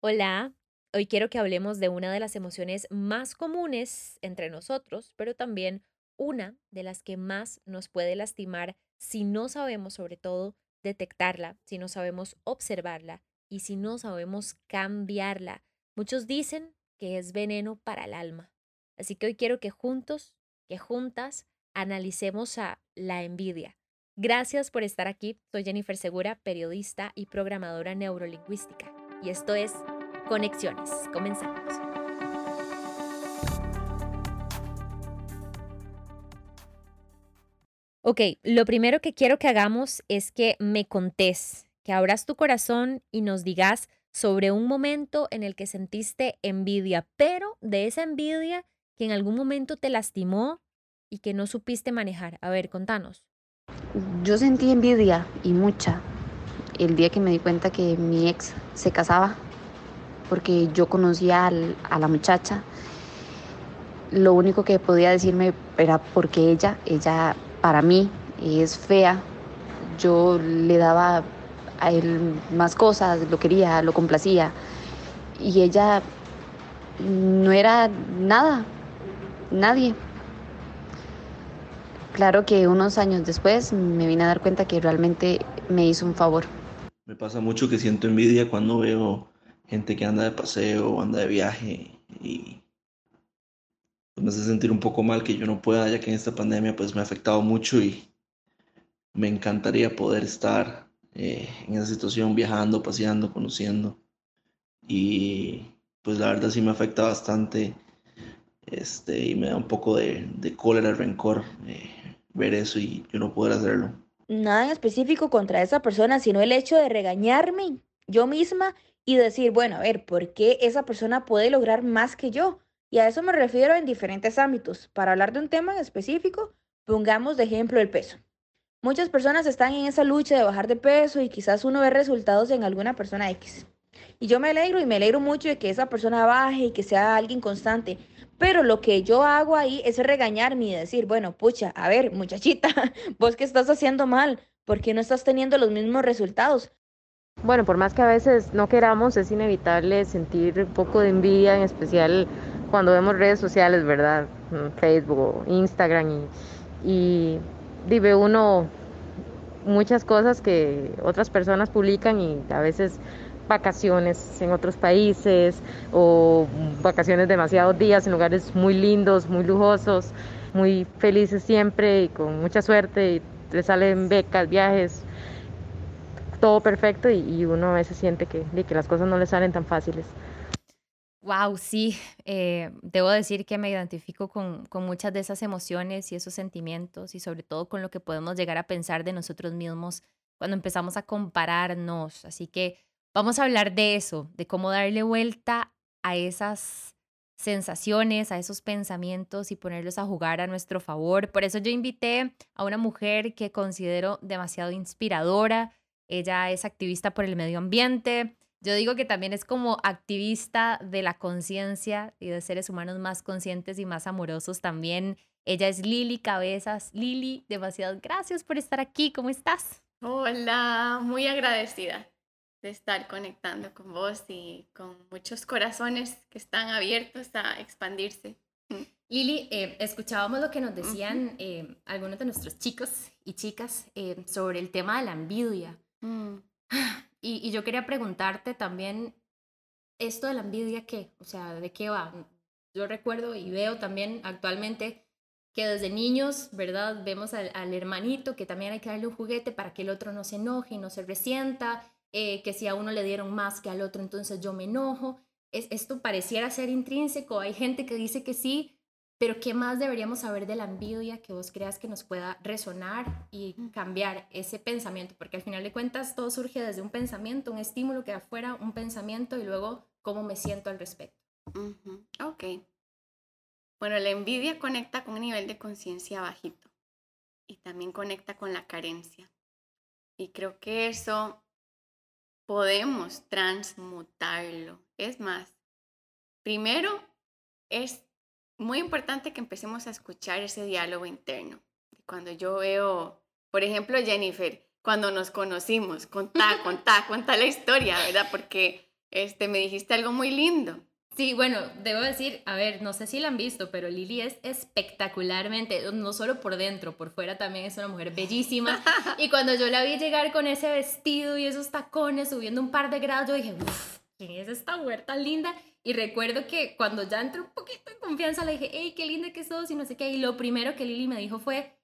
Hola, hoy quiero que hablemos de una de las emociones más comunes entre nosotros, pero también una de las que más nos puede lastimar si no sabemos sobre todo detectarla, si no sabemos observarla y si no sabemos cambiarla. Muchos dicen que es veneno para el alma. Así que hoy quiero que juntos, que juntas, analicemos a la envidia. Gracias por estar aquí. Soy Jennifer Segura, periodista y programadora neurolingüística y esto es Conexiones. Comenzamos. Ok, lo primero que quiero que hagamos es que me contés, que abras tu corazón y nos digas sobre un momento en el que sentiste envidia, pero de esa envidia que en algún momento te lastimó y que no supiste manejar. A ver, contanos. Yo sentí envidia y mucha, el día que me di cuenta que mi ex se casaba, porque yo conocía a la muchacha. Lo único que podía decirme era porque ella, ella para mí es fea. Yo le daba a él más cosas, lo quería, lo complacía. Y ella no era nada, nadie. Claro que unos años después me vine a dar cuenta que realmente me hizo un favor. Me pasa mucho que siento envidia cuando veo gente que anda de paseo anda de viaje y pues, me hace sentir un poco mal que yo no pueda, ya que en esta pandemia pues me ha afectado mucho y me encantaría poder estar eh, en esa situación viajando, paseando, conociendo. Y pues la verdad sí me afecta bastante este, y me da un poco de, de cólera, rencor eh, ver eso y yo no poder hacerlo nada en específico contra esa persona, sino el hecho de regañarme yo misma y decir, bueno, a ver, ¿por qué esa persona puede lograr más que yo? Y a eso me refiero en diferentes ámbitos. Para hablar de un tema en específico, pongamos de ejemplo el peso. Muchas personas están en esa lucha de bajar de peso y quizás uno ve resultados en alguna persona X. Y yo me alegro y me alegro mucho de que esa persona baje y que sea alguien constante. Pero lo que yo hago ahí es regañarme y decir, bueno, pucha, a ver, muchachita, vos qué estás haciendo mal, ¿por qué no estás teniendo los mismos resultados? Bueno, por más que a veces no queramos, es inevitable sentir un poco de envidia, en especial cuando vemos redes sociales, ¿verdad? Mm, Facebook, Instagram y, y uno muchas cosas que otras personas publican y a veces vacaciones en otros países o vacaciones demasiados días en lugares muy lindos, muy lujosos, muy felices siempre y con mucha suerte y le salen becas, viajes, todo perfecto y, uno a veces siente que, que las cosas no le salen tan fáciles. Wow, sí, eh, debo decir que me identifico con, con, muchas de esas emociones y esos sentimientos y sobre todo con lo que podemos llegar a pensar de nosotros mismos cuando empezamos a compararnos. Así que Vamos a hablar de eso, de cómo darle vuelta a esas sensaciones, a esos pensamientos y ponerlos a jugar a nuestro favor. Por eso yo invité a una mujer que considero demasiado inspiradora. Ella es activista por el medio ambiente. Yo digo que también es como activista de la conciencia y de seres humanos más conscientes y más amorosos también. Ella es Lili Cabezas. Lili, demasiadas gracias por estar aquí. ¿Cómo estás? Hola, muy agradecida de estar conectando con vos y con muchos corazones que están abiertos a expandirse. Mm. Lili, eh, escuchábamos lo que nos decían eh, algunos de nuestros chicos y chicas eh, sobre el tema de la envidia. Mm. Y, y, yo quería preguntarte también, ¿esto de la envidia qué? O sea, ¿de qué va? Yo recuerdo y veo también actualmente que desde niños, ¿verdad? Vemos al, al hermanito que también hay que darle un juguete para que el otro no se enoje y no se resienta eh, que si a uno le dieron más que al otro, entonces yo me enojo. Es, esto pareciera ser intrínseco, hay gente que dice que sí, pero ¿qué más deberíamos saber de la envidia que vos creas que nos pueda resonar y cambiar ese pensamiento? Porque al final de cuentas todo surge desde un pensamiento, un estímulo que afuera, un pensamiento y luego cómo me siento al respecto. Ok. Bueno, la envidia conecta con un nivel de conciencia bajito y también conecta con la carencia. Y creo que eso podemos transmutarlo. Es más, primero es muy importante que empecemos a escuchar ese diálogo interno. Cuando yo veo, por ejemplo, Jennifer, cuando nos conocimos, contá, contá, contá la historia, ¿verdad? Porque este, me dijiste algo muy lindo. Sí, bueno, debo decir, a ver, no sé si la han visto, pero Lili es espectacularmente, no solo por dentro, por fuera también es una mujer bellísima. y cuando yo la vi llegar con ese vestido y esos tacones subiendo un par de grados, yo dije, uff, ¿quién es esta mujer tan linda? Y recuerdo que cuando ya entré un poquito en confianza, le dije, hey, qué linda que sos y no sé qué. Y lo primero que Lili me dijo fue,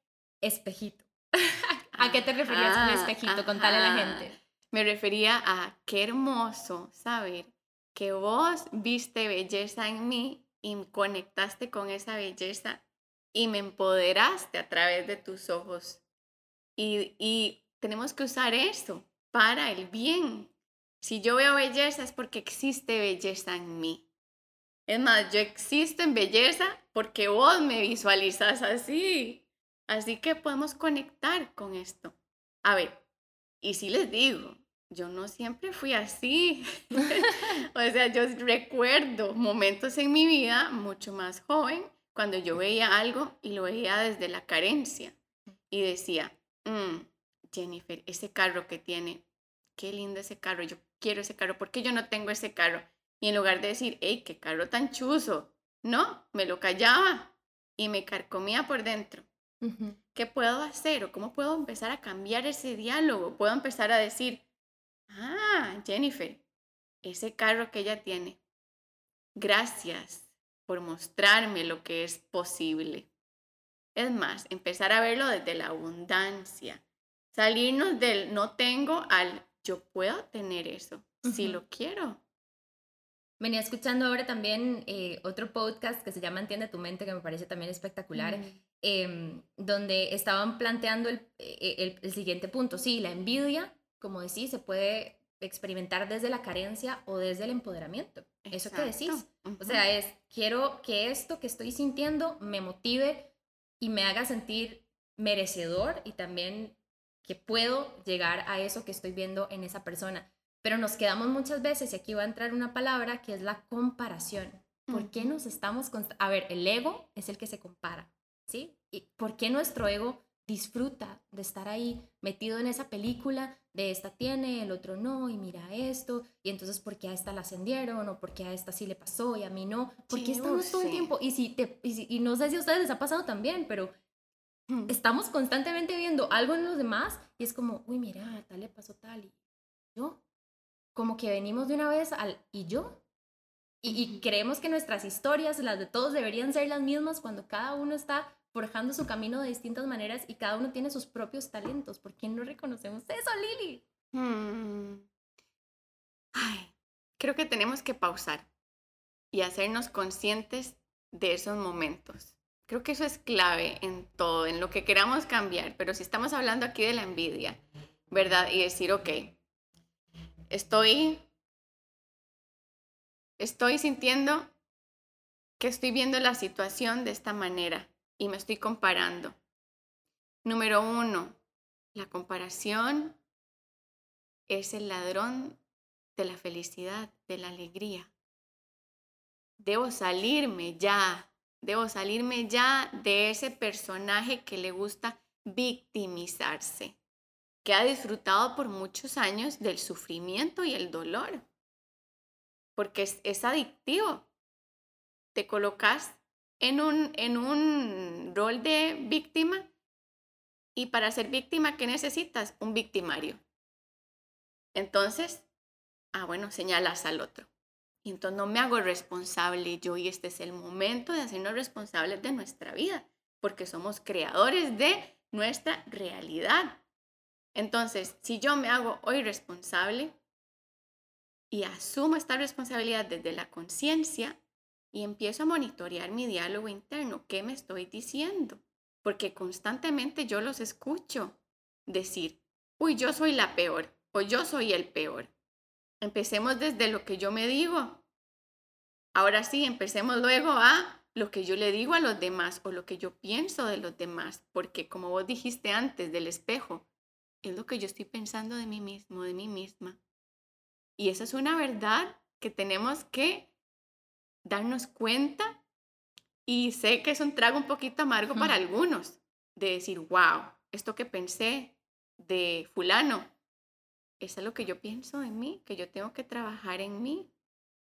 espejito. ¿A qué te referías con Ah, espejito? Contale a la gente. Me refería a qué hermoso saber que vos viste belleza en mí y conectaste con esa belleza y me empoderaste a través de tus ojos. Y, y tenemos que usar eso para el bien. Si yo veo belleza es porque existe belleza en mí. Es más, yo existo en belleza porque vos me visualizas así. Así que podemos conectar con esto. A ver, y si les digo, yo no siempre fui así. o sea, yo recuerdo momentos en mi vida mucho más joven cuando yo veía algo y lo veía desde la carencia y decía, "Mm, Jennifer, ese carro que tiene, qué lindo ese carro, yo quiero ese carro, ¿por qué yo no tengo ese carro? Y en lugar de decir, hey, qué carro tan chuzo, no, me lo callaba y me carcomía por dentro. ¿Qué puedo hacer o cómo puedo empezar a cambiar ese diálogo? Puedo empezar a decir, ah, Jennifer, ese carro que ella tiene, gracias por mostrarme lo que es posible. Es más, empezar a verlo desde la abundancia, salirnos del no tengo al yo puedo tener eso, si lo quiero. Venía escuchando ahora también eh, otro podcast que se llama Entiende tu mente, que me parece también espectacular, Mm. em, donde estaban planteando el, eh, el- el siguiente punto. Sí, la envidia, como decís, se puede experimentar desde la carencia o desde el empoderamiento. Eso que decís. Exacto. O sea, es, quiero que esto que estoy sintiendo me motive y me haga sentir merecedor y también que puedo llegar a eso que estoy viendo en esa persona. Pero nos quedamos muchas veces, y aquí va a entrar una palabra que es la comparación. ¿Por qué nos estamos... A ver, el ego es el que se compara, ¿sí? ¿Y por qué nuestro ego disfruta de estar ahí metido en esa película de esta tiene, el otro no, y mira esto, y entonces por qué a esta la ascendieron, o por qué a esta sí le pasó y a mí no? ¿Por qué Sí, estamos todo el tiempo? Y, si te, y, si- y no sé si a ustedes les ha pasado también, pero Mm. estamos constantemente viendo algo en los demás y es como, uy, mira, tal le pasó tal y yo. Como que venimos de una vez al y yo. Y, creemos que nuestras historias, las de todos, deberían ser las mismas cuando cada uno está forjando su camino de distintas maneras y cada uno tiene sus propios talentos. ¿Por qué no reconocemos eso, Lili? Hmm. Ay, creo que tenemos que pausar y hacernos conscientes de esos momentos. Creo que eso es clave en todo, en lo que queramos cambiar. Pero si estamos hablando aquí de la envidia, ¿verdad? Y decir, ok, estoy, estoy sintiendo que estoy viendo la situación de esta manera y me estoy comparando. Número uno, la comparación es el ladrón de la felicidad, de la alegría. Debo salirme ya, debo salirme ya de ese personaje que le gusta victimizarse, que ha disfrutado por muchos años del sufrimiento y el dolor, porque es, adictivo. Te colocas en un, en un rol de víctima y para ser víctima, ¿qué necesitas? Un victimario. Entonces, ah, bueno, señalas al otro. Y entonces no me hago responsable yo y este es el momento de hacernos responsables de nuestra vida, porque somos creadores de nuestra realidad. Entonces, si yo me hago hoy responsable y asumo esta responsabilidad desde la conciencia y empiezo a monitorear mi diálogo interno, ¿qué me estoy diciendo? Porque constantemente yo los escucho decir, uy, yo soy la peor o yo soy el peor. Empecemos desde lo que yo me digo. Ahora sí, empecemos luego a lo que yo le digo a los demás o lo que yo pienso de los demás, porque como vos dijiste antes del espejo, es lo que yo estoy pensando de mí mismo, de mí misma. Y esa es una verdad que tenemos que darnos cuenta y sé que es un trago un poquito amargo para algunos, de decir, wow, esto que pensé de fulano eso es lo que yo pienso de mí, que yo tengo que trabajar en mí.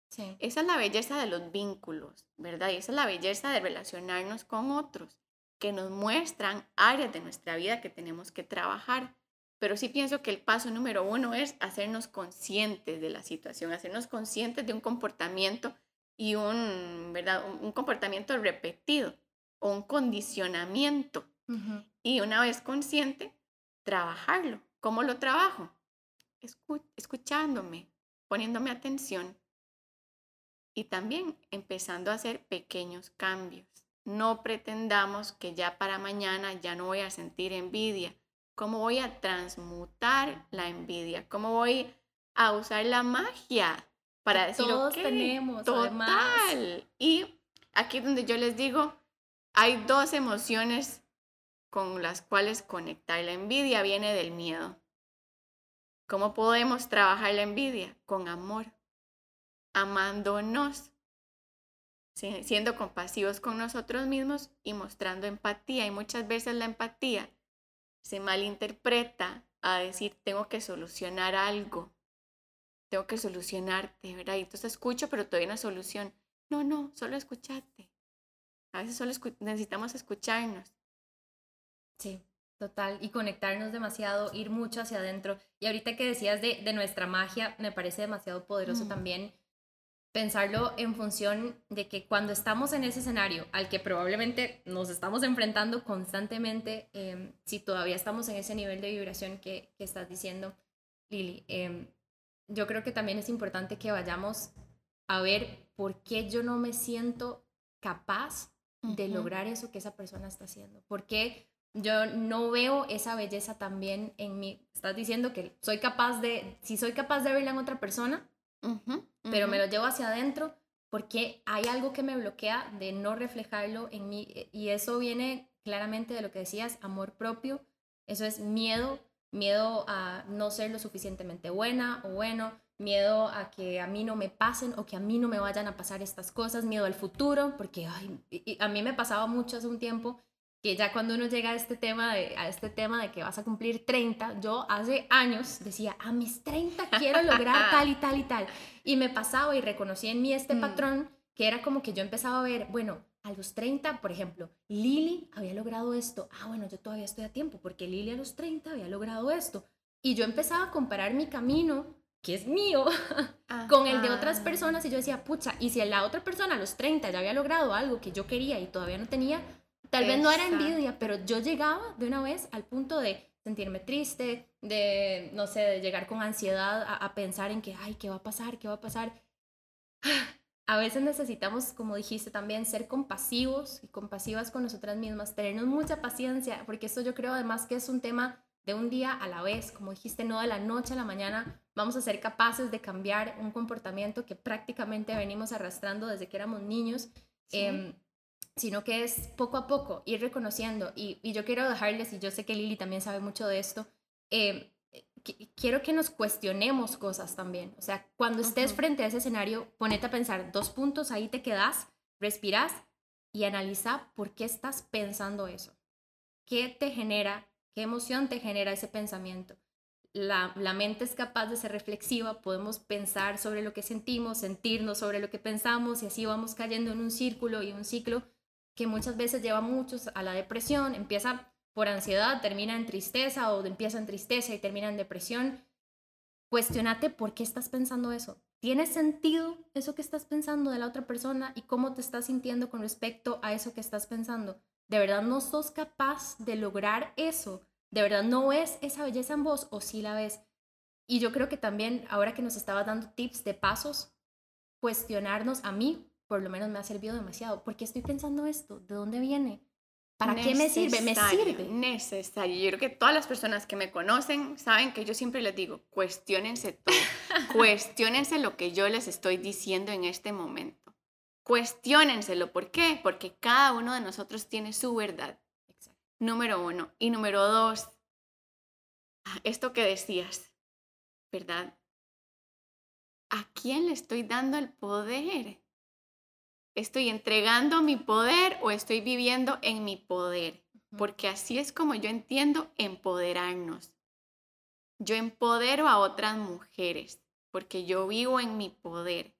Sí. Esa es la belleza de los vínculos, ¿verdad? Y esa es la belleza de relacionarnos con otros, que nos muestran áreas de nuestra vida que tenemos que trabajar. Pero sí pienso que el paso número uno es hacernos conscientes de la situación, hacernos conscientes de un comportamiento y un, ¿verdad? un comportamiento repetido o un condicionamiento. Y una vez consciente, trabajarlo. ¿Cómo lo trabajo? escuchándome, poniéndome atención y también empezando a hacer pequeños cambios. No pretendamos que ya para mañana ya no voy a sentir envidia. ¿Cómo voy a transmutar la envidia? ¿Cómo voy a usar la magia para decir, todos tenemos, total? Y aquí donde yo les digo, hay dos emociones con las cuales conectar. La envidia viene del miedo. ¿Cómo podemos trabajar la envidia? Con amor, amándonos, siendo compasivos con nosotros mismos y mostrando empatía. Y muchas veces la empatía se malinterpreta a decir, tengo que solucionar algo, tengo que solucionarte, ¿verdad? Y entonces escucho, pero todavía no hay solución. No, no, solo escucharte. A veces solo necesitamos escucharnos. Sí. Total, y conectarnos demasiado, ir mucho hacia adentro. Y ahorita que decías de, de nuestra magia, me parece demasiado poderoso Mm. también pensarlo en función de que cuando estamos en ese escenario al que probablemente nos estamos enfrentando constantemente, em, si todavía estamos en ese nivel de vibración que, que estás diciendo, Lili, em, yo creo que también es importante que vayamos a ver por qué yo no me siento capaz de lograr eso que esa persona está haciendo. ¿Por qué yo no veo esa belleza también en mí? Estás diciendo que soy capaz de, si soy capaz de verla en otra persona, pero me lo llevo hacia adentro porque hay algo que me bloquea de no reflejarlo en mí y eso viene claramente de lo que decías, amor propio, eso es miedo, miedo a no ser lo suficientemente buena o bueno, miedo a que a mí no me pasen o que a mí no me vayan a pasar estas cosas, miedo al futuro, porque ay, y- a mí me pasaba mucho hace un tiempo que ya cuando uno llega a este tema de, a este tema de que vas a cumplir 30, yo hace años decía, a mis 30 quiero lograr tal y tal y tal. Y me pasaba y reconocí en mí este Mm. patrón que era como que yo empezaba a ver, bueno, a los 30, por ejemplo, Lili había logrado esto. Ah, bueno, yo todavía estoy a tiempo porque Lili a los 30 había logrado esto. Y yo empezaba a comparar mi camino, que es mío, con el de otras personas y yo decía, pucha, y si la otra persona a los 30 ya había logrado algo que yo quería y todavía no tenía, tal vez no era envidia, pero yo llegaba de una vez al punto de sentirme triste, de, no sé, de llegar con ansiedad a, a pensar en que, ay, ¿qué va a pasar? ¿Qué va a pasar? A veces necesitamos, como dijiste también, ser compasivos y compasivas con nosotras mismas, tenernos mucha paciencia, porque esto yo creo además que es un tema de un día a la vez, como dijiste, no de la noche a la mañana vamos a ser capaces de cambiar un comportamiento que prácticamente venimos arrastrando desde que éramos niños, Sí. em, sino que es poco a poco ir reconociendo. Y, y yo quiero dejarles, y yo sé que Lili también sabe mucho de esto, em, qui- quiero que nos cuestionemos cosas también. O sea, cuando estés frente a ese escenario, ponete a pensar dos puntos, ahí te quedas, respiras y analiza por qué estás pensando eso. ¿Qué te genera? ¿Qué emoción te genera ese pensamiento? La, la mente es capaz de ser reflexiva, podemos pensar sobre lo que sentimos, sentirnos sobre lo que pensamos y así vamos cayendo en un círculo y un ciclo que muchas veces lleva a muchos a la depresión, empieza por ansiedad, termina en tristeza o empieza en tristeza y termina en depresión. Cuestiónate por qué estás pensando eso. ¿Tiene sentido eso que estás pensando de la otra persona y cómo te estás sintiendo con respecto a eso que estás pensando? ¿De verdad no sos capaz de lograr eso? ¿De verdad no ves esa belleza en vos o sí la ves? Y yo creo que también, ahora que nos estabas dando tips de pasos, cuestionarnos a mí, por lo menos me ha servido demasiado. ¿Por qué estoy pensando esto? ¿De dónde viene? ¿Para qué me sirve? Me sirve. Necesario. Yo creo que todas las personas que me conocen saben que yo siempre les digo, cuestionense todo. cuestionense lo que yo les estoy diciendo en este momento. Cuestiónenselo. ¿Por qué? Porque cada uno de nosotros tiene su verdad. Exacto. Número uno. Y número dos, ah, esto que decías, ¿verdad? ¿A quién le estoy dando el poder? ¿Estoy entregando mi poder o estoy viviendo en mi poder? Porque así es como yo entiendo empoderarnos. yo empodero a otras mujeres porque yo vivo en mi poder.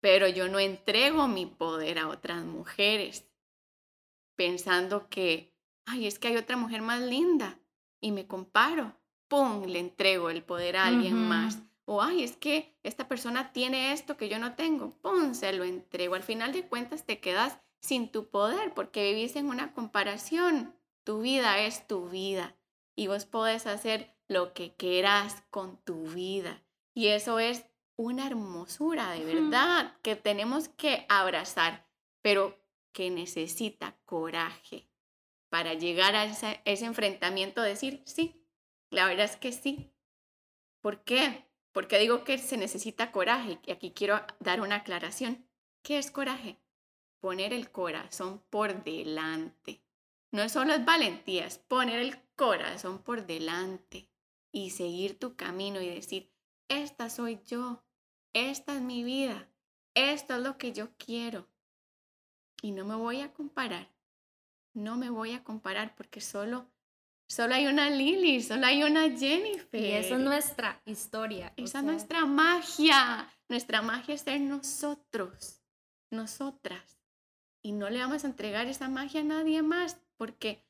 Pero yo no entrego mi poder a otras mujeres pensando que, ay, es que hay otra mujer más linda y me comparo. ¡Pum! Le entrego el poder a alguien más. O, ay, es que esta persona tiene esto que yo no tengo. ¡Pum! Se lo entrego. Al final de cuentas te quedas sin tu poder porque vivís en una comparación. Tu vida es tu vida y vos podés hacer lo que quieras con tu vida. Y eso es una hermosura de verdad que tenemos que abrazar, pero que necesita coraje para llegar a ese, enfrentamiento, decir, sí, la verdad es que sí. ¿Por qué? Porque digo que se necesita coraje. Y aquí quiero dar una aclaración. ¿Qué es coraje? Poner el corazón por delante. No solo es valentía, es poner el corazón por delante y seguir tu camino y decir, esta soy yo, esta es mi vida, esto es lo que yo quiero. Y no me voy a comparar, no me voy a comparar porque solo, solo hay una Lily, solo hay una Jennifer. Y esa es nuestra historia. Esa es nuestra magia. Nuestra magia es ser nosotros, nosotras. Y no le vamos a entregar esa magia a nadie más porque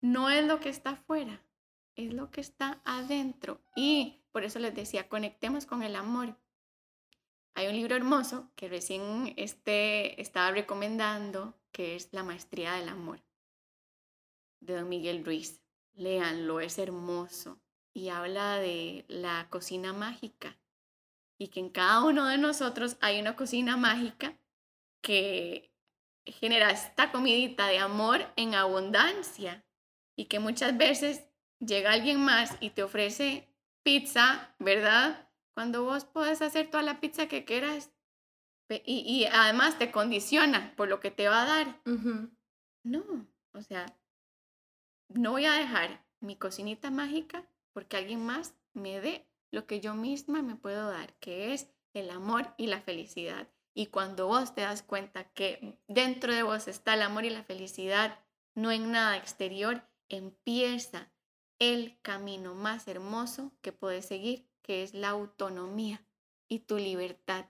no es lo que está afuera, es lo que está adentro. Y por eso les decía, conectemos con el amor. Hay un libro hermoso que recién este, estaba recomendando, que es La Maestría del Amor, de don Miguel Ruiz. Léanlo, es hermoso. Y habla de la cocina mágica. Y que en cada uno de nosotros hay una cocina mágica que genera esta comidita de amor en abundancia. Y que muchas veces llega alguien más y te ofrece pizza, ¿verdad? Cuando vos podés hacer toda la pizza que quieras y, además te condiciona por lo que te va a dar. No, o sea, no voy a dejar mi cocinita mágica porque alguien más me dé lo que yo misma me puedo dar, que es el amor y la felicidad. Y cuando vos te das cuenta que dentro de vos está el amor y la felicidad, no en nada exterior, empieza el camino más hermoso que puedes seguir, que es la autonomía y tu libertad.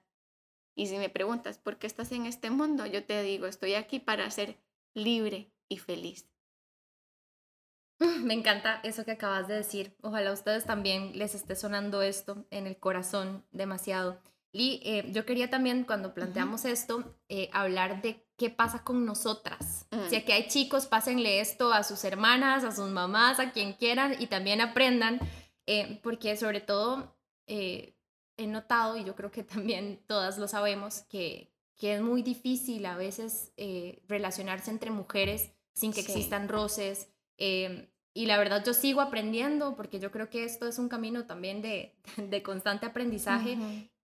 Y si me preguntas por qué estás en este mundo, yo te digo, estoy aquí para ser libre y feliz. Me encanta eso que acabas de decir. Ojalá a ustedes también les esté sonando esto en el corazón demasiado. Y eh, yo quería también, cuando planteamos esto, eh, hablar de qué pasa con nosotras. Si mm. aquí hay chicos, pásenle esto a sus hermanas, a sus mamás, a quien quieran y también aprendan, eh, porque sobre todo he notado, y yo creo que también todas lo sabemos, que, que es muy difícil a veces relacionarse entre mujeres sin que existan roces. Y la verdad yo sigo aprendiendo porque yo creo que esto es un camino también de, de constante aprendizaje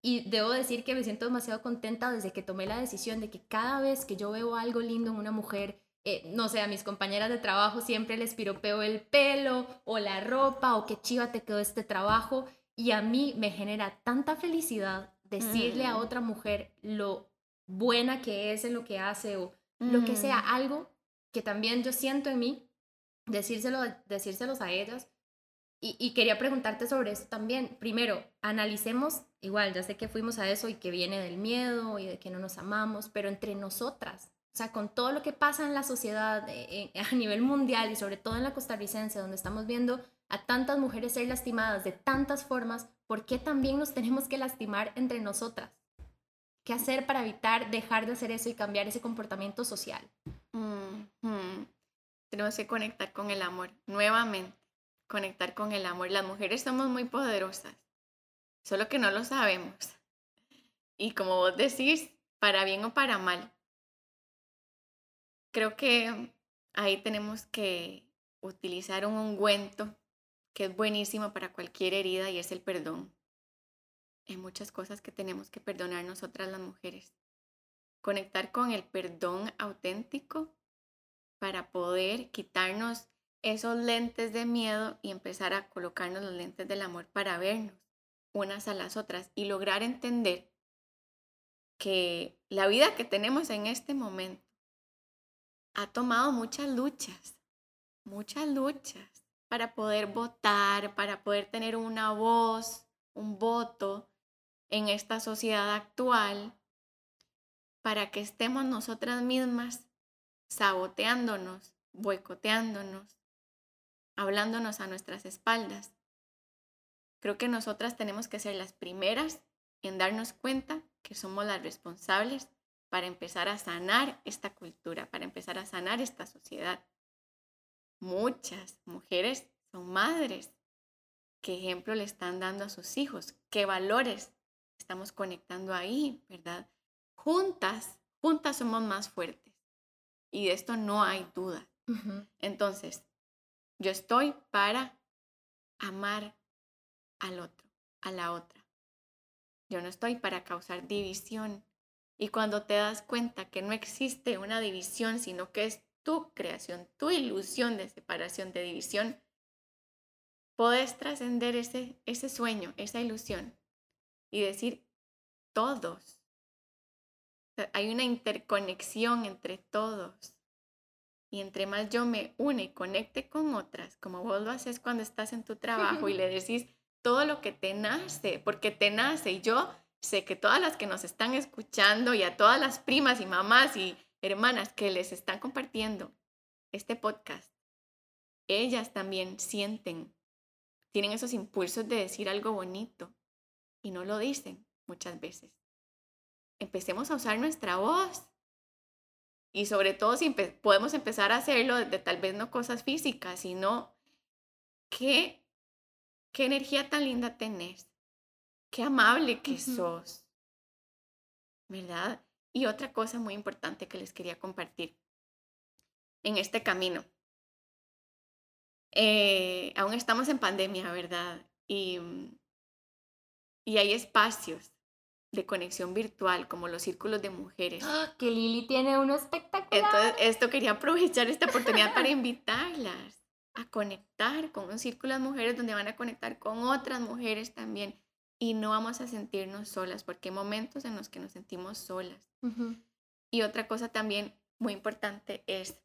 y debo decir que me siento demasiado contenta desde que tomé la decisión de que cada vez que yo veo algo lindo en una mujer, eh, no sé, a mis compañeras de trabajo siempre les piropeo el pelo o la ropa o qué chiva te quedó este trabajo. Y a mí me genera tanta felicidad decirle a mm. otra mujer lo buena que es en lo que hace o lo que sea, mm. algo que también yo siento en mí, decírselo, decírselos a ellas y, quería preguntarte sobre eso también. Primero, analicemos, igual, ya sé que fuimos a eso y que viene del miedo y de que no nos amamos, pero entre nosotras, o sea, con todo lo que pasa en la sociedad eh, eh, a nivel mundial y sobre todo en la costarricense, donde estamos viendo a tantas mujeres ser lastimadas de tantas formas, ¿por qué también nos tenemos que lastimar entre nosotras? ¿Qué hacer para evitar dejar de hacer eso y cambiar ese comportamiento social? Tenemos que conectar con el amor nuevamente conectar con el amor. Las mujeres somos muy poderosas, solo que no lo sabemos. Y como vos decís, para bien o para mal, creo que ahí tenemos que utilizar un ungüento que es buenísimo para cualquier herida y es el perdón. Hay muchas cosas que tenemos que perdonar nosotras las mujeres. Conectar con el perdón auténtico para poder quitarnos esos lentes de miedo y empezar a colocarnos los lentes del amor para vernos unas a las otras y lograr entender que la vida que tenemos en este momento ha tomado muchas luchas, muchas luchas. para poder votar, para poder tener una voz, un voto en esta sociedad actual, para que estemos nosotras mismas saboteándonos, boicoteándonos, hablándonos a nuestras espaldas. Creo que nosotras tenemos que ser las primeras en darnos cuenta que somos las responsables para empezar a sanar esta cultura, para empezar a sanar esta sociedad. Muchas mujeres son madres. ¿Qué ejemplo le están dando a sus hijos? ¿Qué valores estamos conectando ahí, verdad? Juntas, juntas somos más fuertes. Y de esto no hay duda. Entonces, yo estoy para amar al otro, a la otra. Yo no estoy para causar división. Y cuando te das cuenta que no existe una división, sino que es tu creación, tu ilusión de separación, de división, puedes trascender ese, ese sueño, esa ilusión y decir todos. Hay una interconexión entre todos. Y entre más yo me une y conecte con otras, como vos lo haces cuando estás en tu trabajo y le decís todo lo que te nace, porque te nace. Y yo sé que todas las que nos están escuchando y a todas las primas y mamás y hermanas que les están compartiendo este podcast, ellas también sienten, tienen esos impulsos de decir algo bonito y no lo dicen muchas veces. Empecemos a usar nuestra voz y sobre todo si podemos empezar a hacerlo tal vez no cosas físicas, sino qué, qué energía tan linda tenés, qué amable que sos, ¿verdad? Y otra cosa muy importante que les quería compartir en este camino. Eh, aún estamos en pandemia, ¿verdad? Y, y hay espacios de conexión virtual, como los círculos de mujeres. ¡Ah! Que Lili tiene uno espectacular. Entonces, esto quería aprovechar esta oportunidad para invitarlas a conectar con un círculo de mujeres donde van a conectar con otras mujeres también y no vamos a sentirnos solas, porque hay momentos en los que nos sentimos solas. Y otra cosa también muy importante es,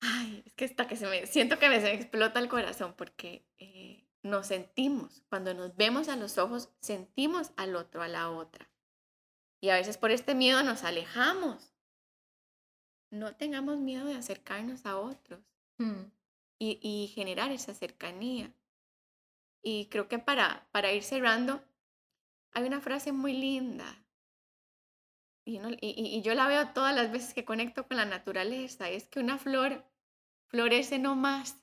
ay, es que está que se me, siento que me, se me explota el corazón porque eh, nos sentimos, cuando nos vemos a los ojos, sentimos al otro, a la otra. Y a veces por este miedo nos alejamos. No tengamos miedo de acercarnos a otros mm. y, y generar esa cercanía. Y creo que para, para ir cerrando, hay una frase muy linda. Y, y, yo la veo todas las veces que conecto con la naturaleza. Es que una flor florece no más.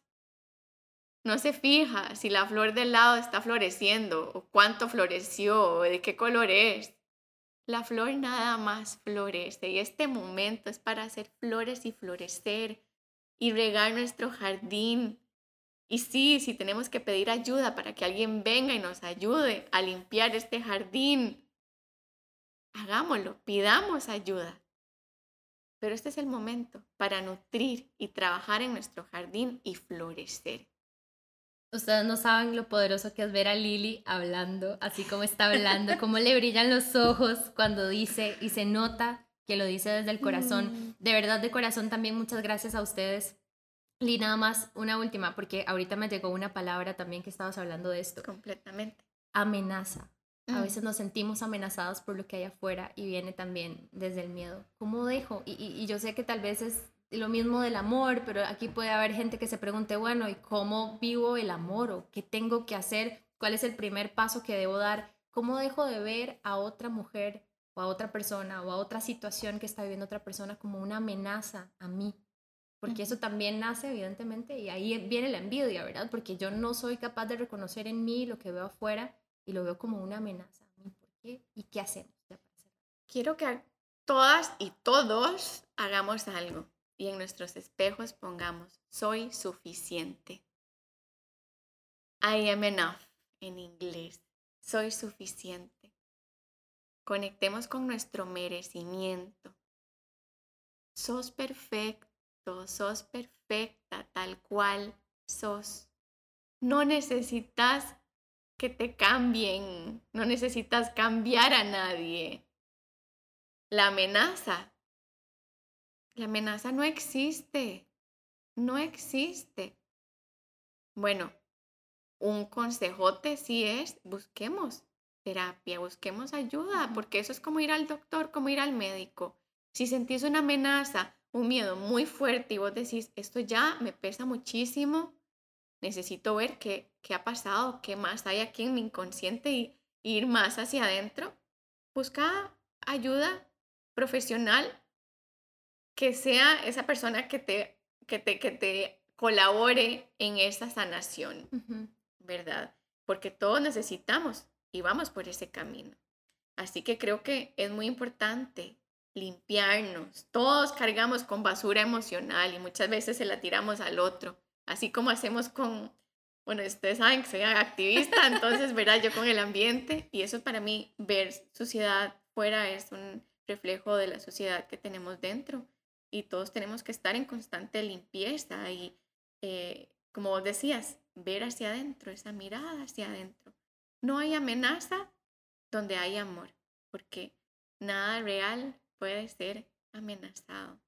No se fija si la flor del lado está floreciendo o cuánto floreció o de qué color es. La flor nada más florece y este momento es para hacer flores y florecer y regar nuestro jardín y sí, si tenemos que pedir ayuda para que alguien venga y nos ayude a limpiar este jardín, hagámoslo, pidamos ayuda. Pero este es el momento para nutrir y trabajar en nuestro jardín y florecer. Ustedes no saben lo poderoso que es ver a Lili hablando, así como está hablando, cómo le brillan los ojos cuando dice y se nota que lo dice desde el corazón. Mm. De verdad, de corazón también muchas gracias a ustedes y nada más, una última, porque ahorita me llegó una palabra también que estabas hablando de esto. Completamente. Amenaza. A mm. veces nos sentimos amenazados por lo que hay afuera y viene también desde el miedo. ¿Cómo dejo? Y, y, yo sé que tal vez es lo mismo del amor, pero aquí puede haber gente que se pregunte, bueno, ¿y cómo vivo el amor? ¿O qué tengo que hacer? ¿Cuál es el primer paso que debo dar? ¿Cómo dejo de ver a otra mujer o a otra persona o a otra situación que está viviendo otra persona como una amenaza a mí? porque eso también nace evidentemente y ahí viene la envidia, ¿verdad? Porque yo no soy capaz de reconocer en mí lo que veo afuera y lo veo como una amenaza. ¿Por qué? ¿Y qué hacemos? Quiero que todas y todos hagamos algo y en nuestros espejos pongamos, soy suficiente. I am enough en inglés. Soy suficiente. Conectemos con nuestro merecimiento. Sos perfecto sos perfecta tal cual sos. No necesitas que te cambien, no necesitas cambiar a nadie. La amenaza, la amenaza no existe, no existe. Bueno, un consejote sí es, busquemos terapia, busquemos ayuda, porque eso es como ir al doctor, como ir al médico. Si sentís una amenaza, un miedo muy fuerte y vos decís, esto ya me pesa muchísimo, necesito ver qué, qué ha pasado, qué más hay aquí en mi inconsciente y, ir más hacia adentro, busca ayuda profesional que sea esa persona que te, que te, que te colabore en esa sanación, ¿verdad? Porque todos necesitamos y vamos por ese camino. Así que creo que es muy importante limpiarnos. Todos cargamos con basura emocional y muchas veces se la tiramos al otro, así como hacemos con, bueno, ustedes saben que soy activista, entonces, verá, yo con el ambiente y eso para mí, ver sociedad fuera es un reflejo de la sociedad que tenemos dentro y todos tenemos que estar en constante limpieza y, eh, como vos decías, ver hacia adentro, esa mirada hacia adentro. No hay amenaza donde hay amor, porque nada real puede ser amenazado.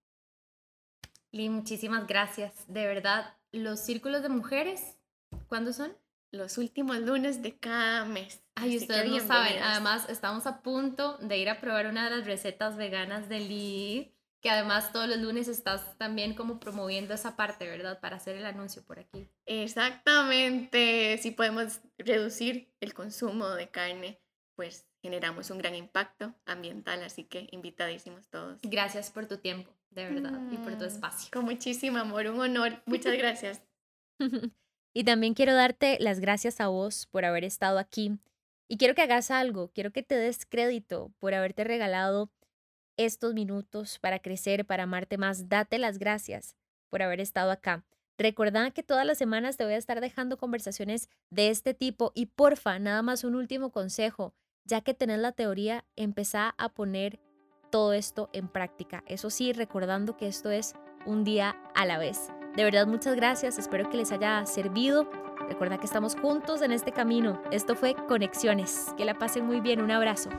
Lee, muchísimas gracias. De verdad, los círculos de mujeres, ¿cuándo son? Los últimos lunes de cada mes. Ay, ustedes no saben. Además, estamos a punto de ir a probar una de las recetas veganas de Lee, que además todos los lunes estás también como promoviendo esa parte, ¿verdad? Para hacer el anuncio por aquí. Exactamente. Si podemos reducir el consumo de carne, pues generamos un gran impacto ambiental, así que invitadísimos todos. Gracias por tu tiempo, de verdad, y por tu mm, espacio. Con muchísimo amor, un honor. Muchas gracias. y también quiero darte las gracias a vos por haber estado aquí. Y quiero que hagas algo, quiero que te des crédito por haberte regalado estos minutos para crecer, para amarte más. Date las gracias por haber estado acá. Recordá que todas las semanas te voy a estar dejando conversaciones de este tipo y porfa, nada más un último consejo ya que tenés la teoría, empezá a poner todo esto en práctica. Eso sí, recordando que esto es un día a la vez. De verdad, muchas gracias. Espero que les haya servido. Recuerda que estamos juntos en este camino. Esto fue Conexiones. Que la pasen muy bien. Un abrazo.